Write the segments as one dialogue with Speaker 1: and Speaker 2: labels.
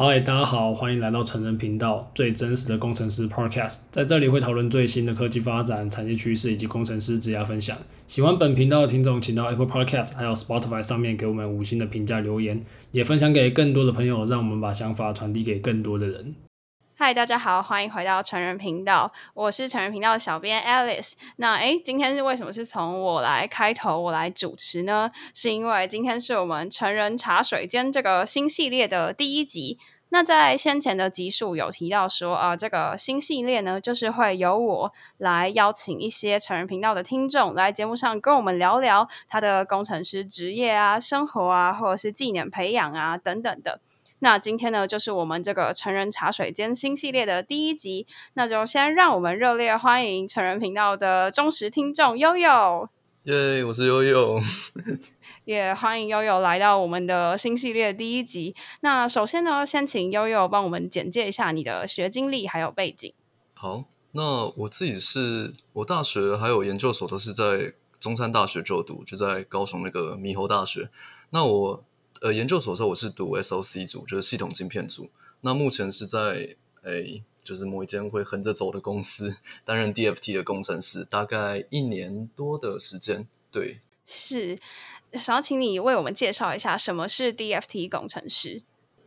Speaker 1: 嗨，大家好，欢迎来到成人频道最真实的工程师 Podcast，在这里会讨论最新的科技发展、产业趋势以及工程师职业分享。喜欢本频道的听众，请到 Apple Podcast 还有 Spotify 上面给我们五星的评价留言，也分享给更多的朋友，让我们把想法传递给更多的人。
Speaker 2: 嗨，大家好，欢迎回到成人频道，我是成人频道的小编 Alice。那诶，今天是为什么是从我来开头，我来主持呢？是因为今天是我们成人茶水间这个新系列的第一集。那在先前的集数有提到说，啊、呃，这个新系列呢，就是会由我来邀请一些成人频道的听众来节目上跟我们聊聊他的工程师职业啊、生活啊，或者是技能培养啊等等的。那今天呢，就是我们这个成人茶水间新系列的第一集，那就先让我们热烈欢迎成人频道的忠实听众悠悠。
Speaker 3: 耶，我是悠悠。
Speaker 2: 也、yeah, 欢迎悠悠来到我们的新系列第一集。那首先呢，先请悠悠帮我们简介一下你的学经历还有背景。
Speaker 3: 好，那我自己是我大学还有研究所都是在中山大学就读，就在高雄那个猕猴大学。那我。呃，研究所的时候我是读 SOC 组，就是系统晶片组。那目前是在诶，就是某一间会横着走的公司担任 DFT 的工程师，大概一年多的时间。对，
Speaker 2: 是想要请你为我们介绍一下什么是 DFT 工程师。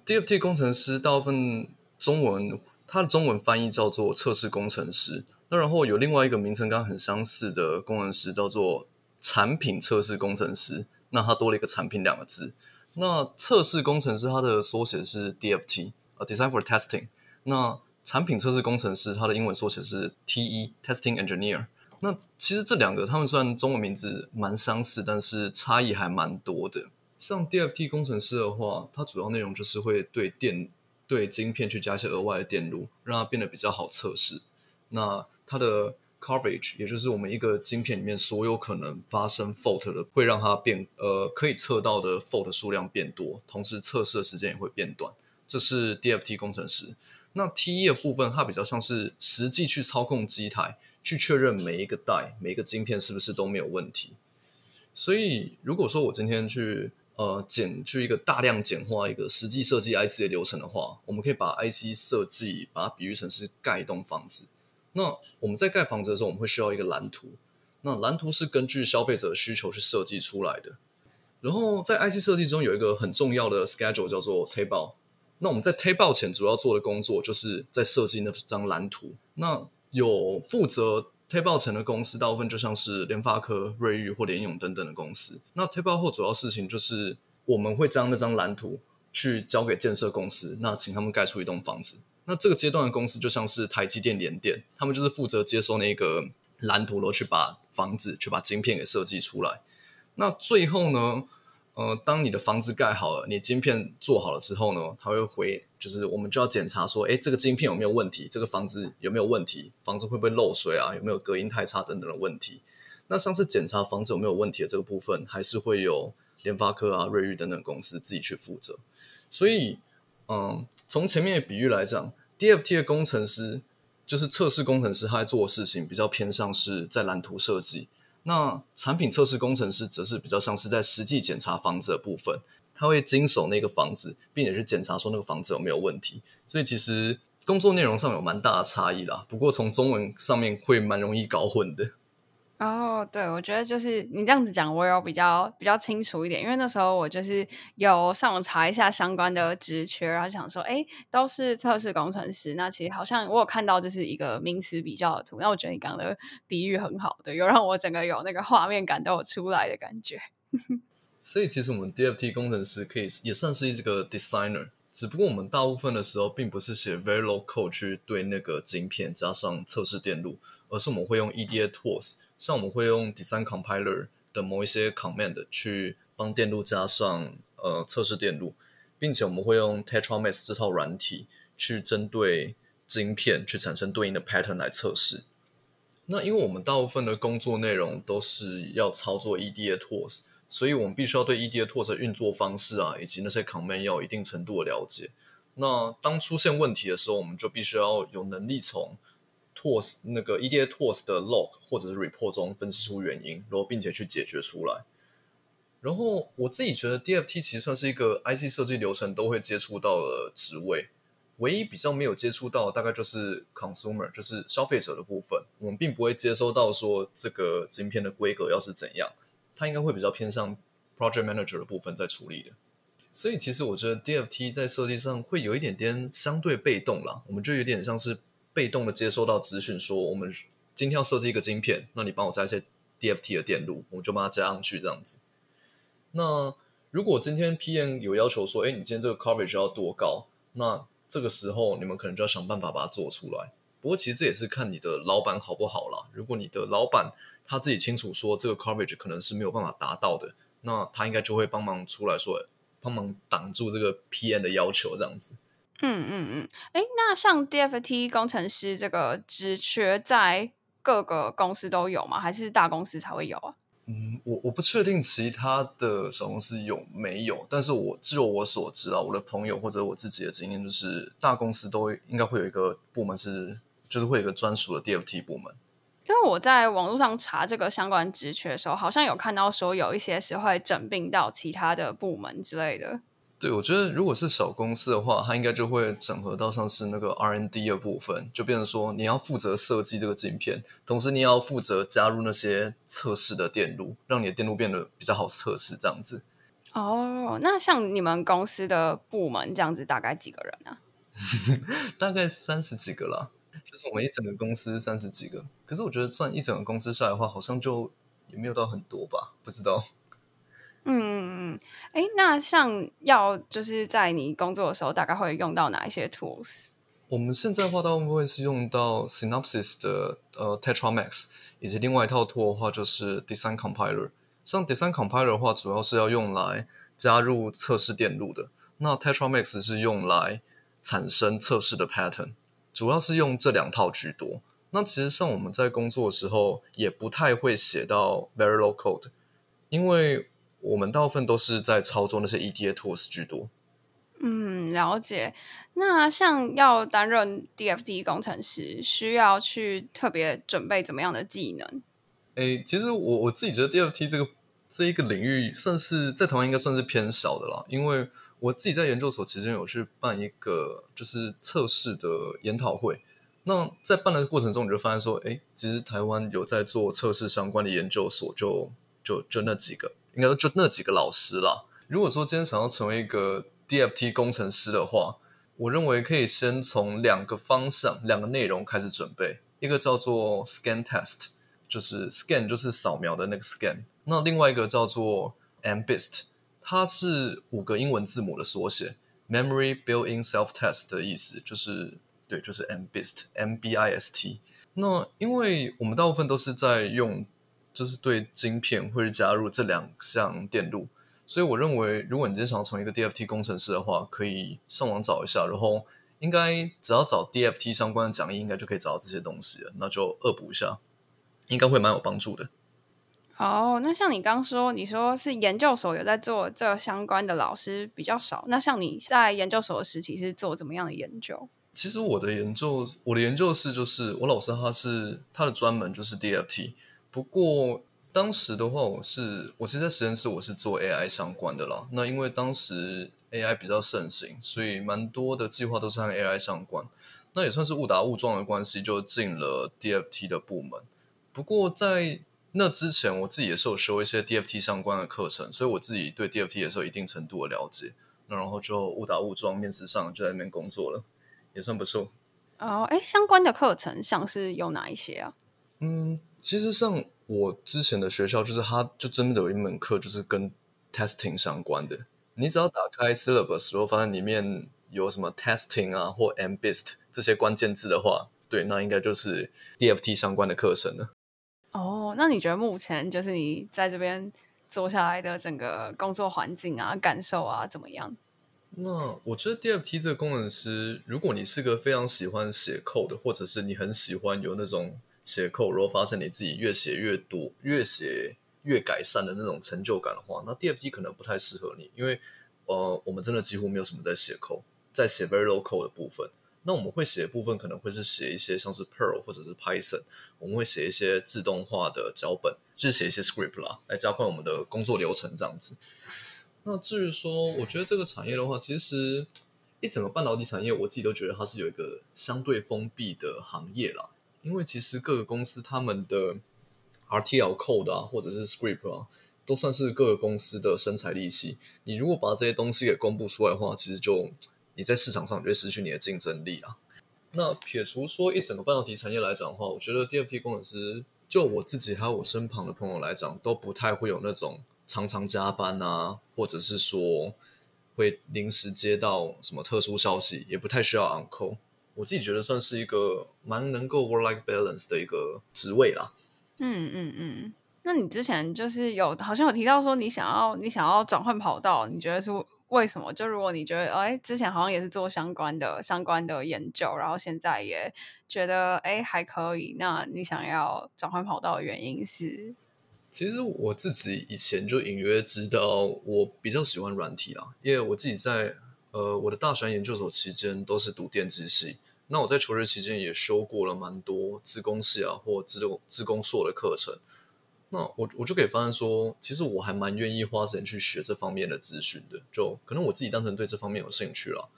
Speaker 3: DFT 工程师大部分中文，它的中文翻译叫做测试工程师。那然后有另外一个名称，刚刚很相似的工程师叫做产品测试工程师。那它多了一个产品两个字。那测试工程师它的缩写是 DFT，呃，Design for Testing。那产品测试工程师它的英文缩写是 TE，Testing Engineer。那其实这两个他们虽然中文名字蛮相似，但是差异还蛮多的。像 DFT 工程师的话，它主要内容就是会对电对晶片去加一些额外的电路，让它变得比较好测试。那它的 Coverage，也就是我们一个晶片里面所有可能发生 fault 的，会让它变呃可以测到的 fault 数量变多，同时测试的时间也会变短。这是 DFT 工程师。那 TE 的部分，它比较像是实际去操控机台，去确认每一个带、每一个晶片是不是都没有问题。所以，如果说我今天去呃简去一个大量简化一个实际设计 IC 的流程的话，我们可以把 IC 设计把它比喻成是盖一栋房子。那我们在盖房子的时候，我们会需要一个蓝图。那蓝图是根据消费者的需求去设计出来的。然后在 IC 设计中有一个很重要的 schedule 叫做 table。那我们在 tape out 前主要做的工作就是在设计那张蓝图。那有负责 tape out 前的公司，大部分就像是联发科、瑞昱或联咏等等的公司。那 tape out 后主要事情就是我们会将那张蓝图去交给建设公司，那请他们盖出一栋房子。那这个阶段的公司就像是台积电、联电，他们就是负责接收那个蓝图，然后去把房子、去把晶片给设计出来。那最后呢，呃，当你的房子盖好了，你晶片做好了之后呢，他会回，就是我们就要检查说，诶，这个晶片有没有问题？这个房子有没有问题？房子会不会漏水啊？有没有隔音太差等等的问题？那像是检查房子有没有问题的这个部分，还是会有联发科啊、瑞昱等等公司自己去负责。所以。嗯，从前面的比喻来讲，DFT 的工程师就是测试工程师，他在做的事情比较偏向是在蓝图设计。那产品测试工程师则是比较像是在实际检查房子的部分，他会经手那个房子，并且去检查说那个房子有没有问题。所以其实工作内容上有蛮大的差异啦。不过从中文上面会蛮容易搞混的。
Speaker 2: 哦对，我觉得就是你这样子讲，我有比较比较清楚一点，因为那时候我就是有上网查一下相关的职缺，然后想说，哎，都是测试工程师，那其实好像我有看到就是一个名词比较的图，那我觉得你刚的比喻很好的，有让我整个有那个画面感都有出来的感觉。
Speaker 3: 所以其实我们 DFT 工程师可以也算是一个 designer，只不过我们大部分的时候并不是写 Verilog code 去对那个晶片加上测试电路，而是我们会用 EDA tools。像我们会用 Design Compiler 的某一些 command 去帮电路加上呃测试电路，并且我们会用 Tetramax 这套软体去针对晶片去产生对应的 pattern 来测试。那因为我们大部分的工作内容都是要操作 EDA tools，所以我们必须要对 EDA tools 的运作方式啊，以及那些 command 要有一定程度的了解。那当出现问题的时候，我们就必须要有能力从 tools 那个 EDA tools 的 log 或者是 report 中分析出原因，然后并且去解决出来。然后我自己觉得 DFT 其实算是一个 IC 设计流程都会接触到的职位，唯一比较没有接触到大概就是 consumer，就是消费者的部分。我们并不会接收到说这个晶片的规格要是怎样，它应该会比较偏向 project manager 的部分在处理的。所以其实我觉得 DFT 在设计上会有一点点相对被动啦，我们就有点像是被动的接收到资讯，说我们今天要设计一个晶片，那你帮我加一些 DFT 的电路，我就把它加上去这样子。那如果今天 PM 有要求说，哎，你今天这个 coverage 要多高？那这个时候你们可能就要想办法把它做出来。不过其实这也是看你的老板好不好啦。如果你的老板他自己清楚说这个 coverage 可能是没有办法达到的，那他应该就会帮忙出来说，帮忙挡住这个 PM 的要求这样子。
Speaker 2: 嗯嗯嗯。哎，那像 DFT 工程师这个职缺在各个公司都有吗？还是大公司才会有啊？
Speaker 3: 嗯，我我不确定其他的小公司有没有，但是我就我所知啊，我的朋友或者我自己的经验就是，大公司都应该会有一个部门是，就是会有一个专属的 DFT 部门。
Speaker 2: 因为我在网络上查这个相关职缺的时候，好像有看到说有一些是会整并到其他的部门之类的。
Speaker 3: 对，我觉得如果是小公司的话，它应该就会整合到像是那个 R&D 的部分，就变成说你要负责设计这个晶片，同时你要负责加入那些测试的电路，让你的电路变得比较好测试，这样子。
Speaker 2: 哦，那像你们公司的部门这样子，大概几个人啊？
Speaker 3: 大概三十几个啦，就是我们一整个公司三十几个。可是我觉得算一整个公司下来的话，好像就也没有到很多吧，不知道。
Speaker 2: 嗯嗯嗯，哎，那像要就是在你工作的时候，大概会用到哪一些 tools？
Speaker 3: 我们现在的话，大部分会是用到 Synopsys 的呃 TetraMax，以及另外一套 tool 的话就是 Design Compiler。像 Design Compiler 的话，主要是要用来加入测试电路的；那 TetraMax 是用来产生测试的 pattern，主要是用这两套居多。那其实像我们在工作的时候，也不太会写到 Verilog code，因为我们大部分都是在操作那些 EDA tools 居多。
Speaker 2: 嗯，了解。那像要担任 DFT 工程师，需要去特别准备怎么样的技能？
Speaker 3: 诶，其实我我自己觉得 DFT 这个这一个领域，算是在台湾应该算是偏小的啦。因为我自己在研究所期间有去办一个就是测试的研讨会。那在办的过程中，你就发现说，诶，其实台湾有在做测试相关的研究所就，就就就那几个。应该说就那几个老师啦。如果说今天想要成为一个 DFT 工程师的话，我认为可以先从两个方向、两个内容开始准备。一个叫做 Scan Test，就是 Scan 就是扫描的那个 Scan。那另外一个叫做 MBIST，它是五个英文字母的缩写，Memory Built-in Self-Test 的意思，就是对，就是 MBIST，M-B-I-S-T。那因为我们大部分都是在用。就是对晶片会加入这两项电路，所以我认为，如果你今天想要成为一个 DFT 工程师的话，可以上网找一下，然后应该只要找 DFT 相关的讲义，应该就可以找到这些东西了。那就恶补一下，应该会蛮有帮助的。
Speaker 2: 哦，那像你刚说，你说是研究所有在做这相关的老师比较少，那像你在研究所的时期是做怎么样的研究？
Speaker 3: 其实我的研究，我的研究室就是我老师他是他的专门就是 DFT。不过当时的话，我是我其实在实验室我是做 AI 相关的啦。那因为当时 AI 比较盛行，所以蛮多的计划都是和 AI 相关。那也算是误打误撞的关系，就进了 DFT 的部门。不过在那之前，我自己也是有修一些 DFT 相关的课程，所以我自己对 DFT 也是有一定程度的了解。那然后就误打误撞，面试上就在那边工作了，也算不错。
Speaker 2: 哦，哎，相关的课程像是有哪一些啊？
Speaker 3: 嗯。其实像我之前的学校，就是它就真的有一门课，就是跟 testing 相关的。你只要打开 syllabus，然后发现里面有什么 testing 啊或 MBIST 这些关键字的话，对，那应该就是 DFT 相关的课程了。
Speaker 2: 哦，那你觉得目前就是你在这边做下来的整个工作环境啊、感受啊怎么样？
Speaker 3: 那我觉得 DFT 这个工程师，如果你是个非常喜欢写 code 的，或者是你很喜欢有那种。写 code，如果发现你自己越写越多，越写越改善的那种成就感的话，那 DFT 可能不太适合你，因为呃，我们真的几乎没有什么在写 code，在写 Verilog code 的部分。那我们会写的部分可能会是写一些像是 Perl 或者是 Python，我们会写一些自动化的脚本，就是写一些 script 啦，来加快我们的工作流程这样子。那至于说，我觉得这个产业的话，其实一整个半导体产业，我自己都觉得它是有一个相对封闭的行业啦，因为其实各个公司他们的 RTL code 啊，或者是 script 啊，都算是各个公司的生财利器。你如果把这些东西给公布出来的话，其实就你在市场上就会失去你的竞争力啊。那撇除说一整个半导体产业来讲的话，我觉得 DFT 工程师，就我自己还有我身旁的朋友来讲，都不太会有那种常常加班啊，或者是说会临时接到什么特殊消息，也不太需要 uncle。我自己觉得算是一个蛮能够 work-life balance 的一个职位啦。
Speaker 2: 嗯嗯嗯。那你之前就是有好像有提到说你想要你想要转换跑道，你觉得是？为什么？就如果你觉得，哎，之前好像也是做相关的相关的研究，然后现在也觉得，哎，还可以。那你想要转换跑道的原因是？
Speaker 3: 其实我自己以前就隐约知道，我比较喜欢软体啦，因为我自己在呃我的大学研究所期间都是读电机系，那我在求学期间也修过了蛮多资工系啊或资工资工硕的课程。那我我就可以发现说，其实我还蛮愿意花时间去学这方面的资讯的，就可能我自己单纯对这方面有兴趣了。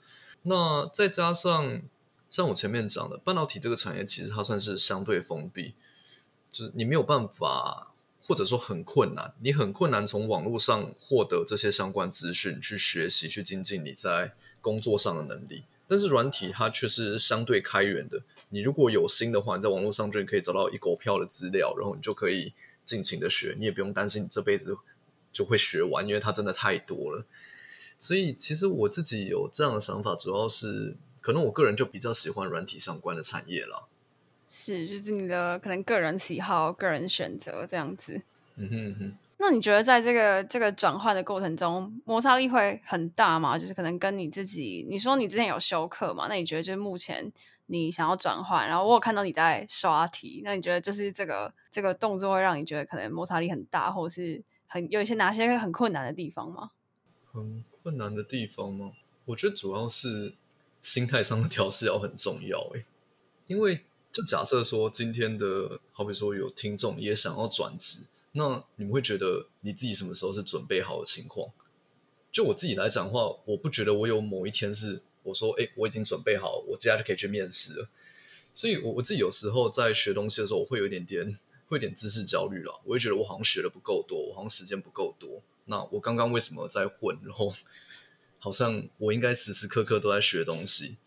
Speaker 3: 那再加上像我前面讲的，半导体这个产业其实它算是相对封闭，就是你没有办法，或者说很困难，你很困难从网络上获得这些相关资讯去学习、去精进你在工作上的能力。但是软体它却是相对开源的，你如果有心的话，你在网络上就可以找到一狗票的资料，然后你就可以。尽情的学，你也不用担心你这辈子就会学完，因为它真的太多了。所以其实我自己有这样的想法，主要是可能我个人就比较喜欢软体相关的产业啦。
Speaker 2: 是，就是你的可能个人喜好、个人选择这样子。
Speaker 3: 嗯哼嗯哼。
Speaker 2: 那你觉得在这个这个转换的过程中，摩擦力会很大吗？就是可能跟你自己，你说你之前有休课嘛？那你觉得就是目前？你想要转换，然后我有看到你在刷题，那你觉得就是这个这个动作会让你觉得可能摩擦力很大，或是很有一些哪些很困难的地方吗？
Speaker 3: 很困难的地方吗？我觉得主要是心态上的调试要很重要诶，因为就假设说今天的好比说有听众也想要转职，那你们会觉得你自己什么时候是准备好的情况？就我自己来讲的话，我不觉得我有某一天是。我说：“哎，我已经准备好，我接下来就可以去面试了。所以我，我自己有时候在学东西的时候，我会有一点点，会有点知识焦虑了。我会觉得我好像学的不够多，我好像时间不够多。那我刚刚为什么在混？然后好像我应该时时刻刻都在学东西。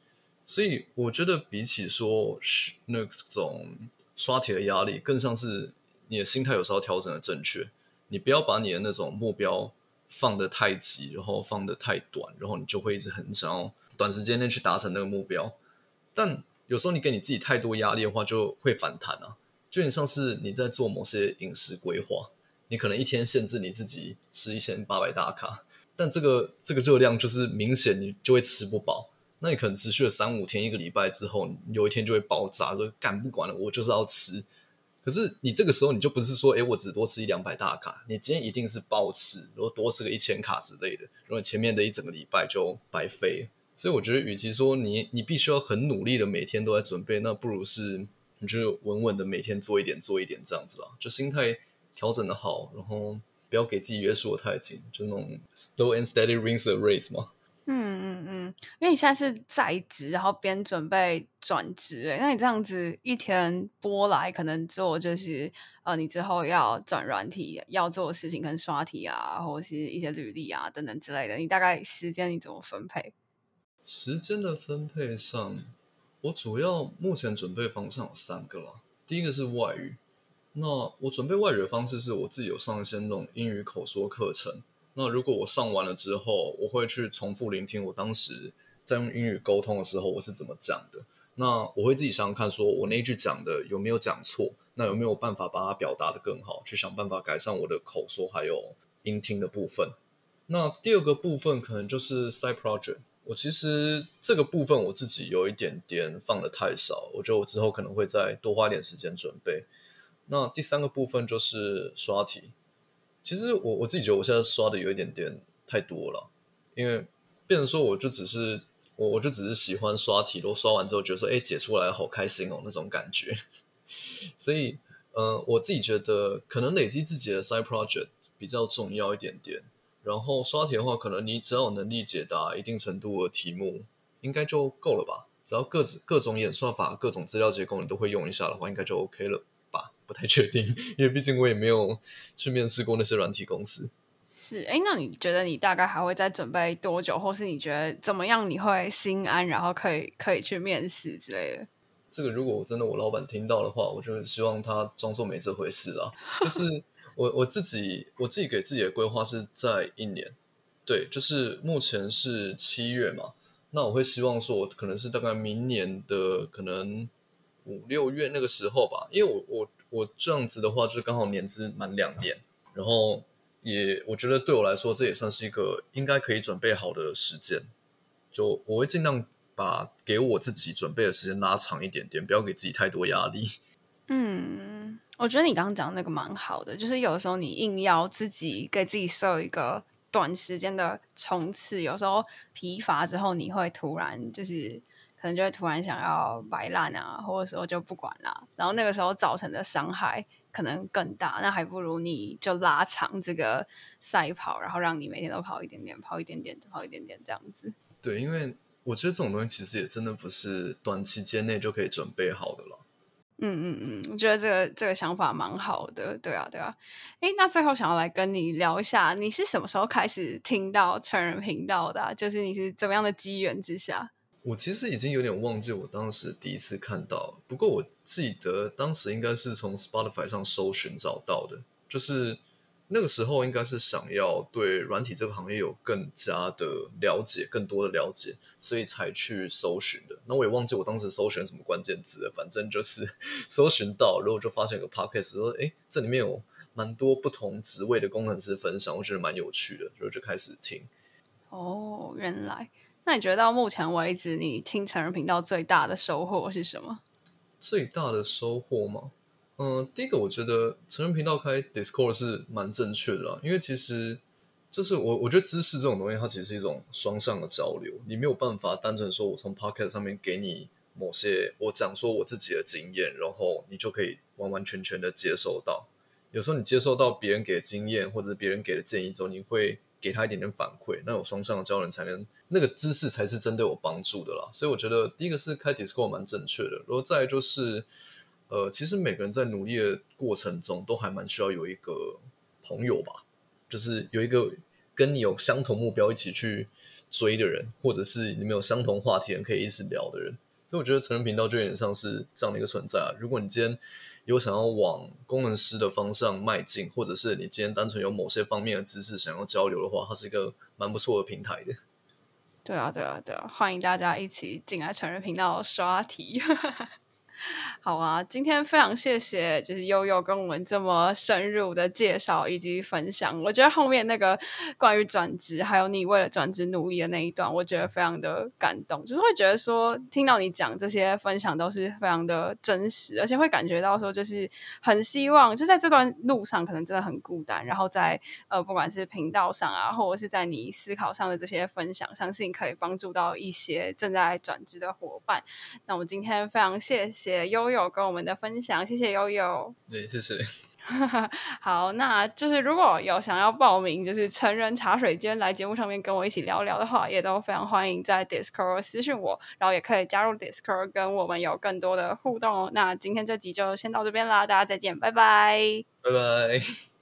Speaker 3: 所以，我觉得比起说那种刷题的压力，更像是你的心态有时候调整的正确。你不要把你的那种目标放得太急，然后放得太短，然后你就会一直很想要。”短时间内去达成那个目标，但有时候你给你自己太多压力的话，就会反弹啊。就很像是你在做某些饮食规划，你可能一天限制你自己吃一千八百大卡，但这个这个热量就是明显你就会吃不饱。那你可能持续了三五天、一个礼拜之后，有一天就会爆炸，说干不管了，我就是要吃。可是你这个时候你就不是说，哎，我只多吃一两百大卡，你今天一定是暴吃，然后多吃个一千卡之类的，然后前面的一整个礼拜就白费。所以我觉得，与其说你你必须要很努力的每天都在准备，那不如是你就稳稳的每天做一点做一点这样子啊，就心态调整的好，然后不要给自己约束的太紧，就那种 slow and steady wins the race 嘛。
Speaker 2: 嗯嗯嗯，因为你现在是在职，然后边准备转职，哎，那你这样子一天播来可能做就是呃，你之后要转软体要做的事情，跟刷题啊，或者是一些履历啊等等之类的，你大概时间你怎么分配？
Speaker 3: 时间的分配上，我主要目前准备方向有三个啦。第一个是外语，那我准备外语的方式是我自己有上一些那种英语口说课程。那如果我上完了之后，我会去重复聆听我当时在用英语沟通的时候我是怎么讲的。那我会自己想想看，说我那一句讲的有没有讲错，那有没有办法把它表达得更好，去想办法改善我的口说还有音听的部分。那第二个部分可能就是 side project。我其实这个部分我自己有一点点放得太少，我觉得我之后可能会再多花点时间准备。那第三个部分就是刷题，其实我我自己觉得我现在刷的有一点点太多了，因为变成说我就只是我我就只是喜欢刷题，然后刷完之后觉得说，哎，解出来好开心哦，那种感觉。所以，呃，我自己觉得可能累积自己的 side project 比较重要一点点。然后刷题的话，可能你只要有能力解答一定程度的题目，应该就够了吧？只要各各种演算法、各种资料结构你都会用一下的话，应该就 OK 了？不太确定，因为毕竟我也没有去面试过那些软体公司。
Speaker 2: 是，哎，那你觉得你大概还会再准备多久，或是你觉得怎么样你会心安，然后可以可以去面试之类的？
Speaker 3: 这个如果我真的我老板听到的话，我就希望他装作没这回事啊。就是我我自己我自己给自己的规划是在一年，对，就是目前是七月嘛，那我会希望说，我可能是大概明年的可能五六月那个时候吧，因为我我我这样子的话，就是刚好年资满两年，然后。也，我觉得对我来说，这也算是一个应该可以准备好的时间。就我会尽量把给我自己准备的时间拉长一点点，不要给自己太多压力。
Speaker 2: 嗯，我觉得你刚刚讲那个蛮好的，就是有时候你硬要自己给自己设一个短时间的冲刺，有时候疲乏之后，你会突然就是可能就会突然想要摆烂啊，或者说就不管啦，然后那个时候造成的伤害。可能更大，那还不如你就拉长这个赛跑，然后让你每天都跑一点点，跑一点点，跑一点点这样子。
Speaker 3: 对，因为我觉得这种东西其实也真的不是短期间内就可以准备好的了。
Speaker 2: 嗯嗯嗯，我觉得这个这个想法蛮好的。对啊对啊。哎，那最后想要来跟你聊一下，你是什么时候开始听到成人频道的啊？就是你是怎么样的机缘之下？
Speaker 3: 我其实已经有点忘记我当时第一次看到，不过我记得当时应该是从 Spotify 上搜寻找到的，就是那个时候应该是想要对软体这个行业有更加的了解，更多的了解，所以才去搜寻的。那我也忘记我当时搜寻什么关键字了，反正就是 搜寻到，然后就发现有个 Podcast 说，哎，这里面有蛮多不同职位的工程师分享，我觉得蛮有趣的，然后就开始听。
Speaker 2: 哦，原来。那你觉得到目前为止，你听成人频道最大的收获是什么？
Speaker 3: 最大的收获吗？嗯、第一个我觉得成人频道开 Discord 是蛮正确的啦，因为其实就是我我觉得知识这种东西，它其实是一种双向的交流，你没有办法单纯说我从 Pocket 上面给你某些我讲说我自己的经验，然后你就可以完完全全的接受到。有时候你接受到别人给的经验或者别人给的建议之后，你会。给他一点点反馈，那有双向的交流才能那个知识才是真对我帮助的啦。所以我觉得第一个是开 Discord 蛮正确的，然后再来就是，呃，其实每个人在努力的过程中都还蛮需要有一个朋友吧，就是有一个跟你有相同目标一起去追的人，或者是你们有相同话题人可以一直聊的人。所以我觉得成人频道就有点像是这样的一个存在啊。如果你今天有想要往功能师的方向迈进，或者是你今天单纯有某些方面的知识想要交流的话，它是一个蛮不错的平台的。
Speaker 2: 对啊，对啊，对啊，欢迎大家一起进来成人频道刷题。好啊，今天非常谢谢，就是悠悠跟我们这么深入的介绍以及分享。我觉得后面那个关于转职，还有你为了转职努力的那一段，我觉得非常的感动。就是会觉得说，听到你讲这些分享都是非常的真实，而且会感觉到说，就是很希望就在这段路上，可能真的很孤单。然后在呃，不管是频道上啊，或者是在你思考上的这些分享，相信可以帮助到一些正在转职的伙伴。那我今天非常谢谢。谢谢悠悠跟我们的分享，谢谢悠悠。
Speaker 3: 对，谢谢。
Speaker 2: 好，那就是如果有想要报名，就是成人茶水间来节目上面跟我一起聊聊的话，也都非常欢迎在 Discord 私信我，然后也可以加入 Discord 跟我们有更多的互动哦。那今天这集就先到这边啦，大家再见，拜拜，
Speaker 3: 拜拜。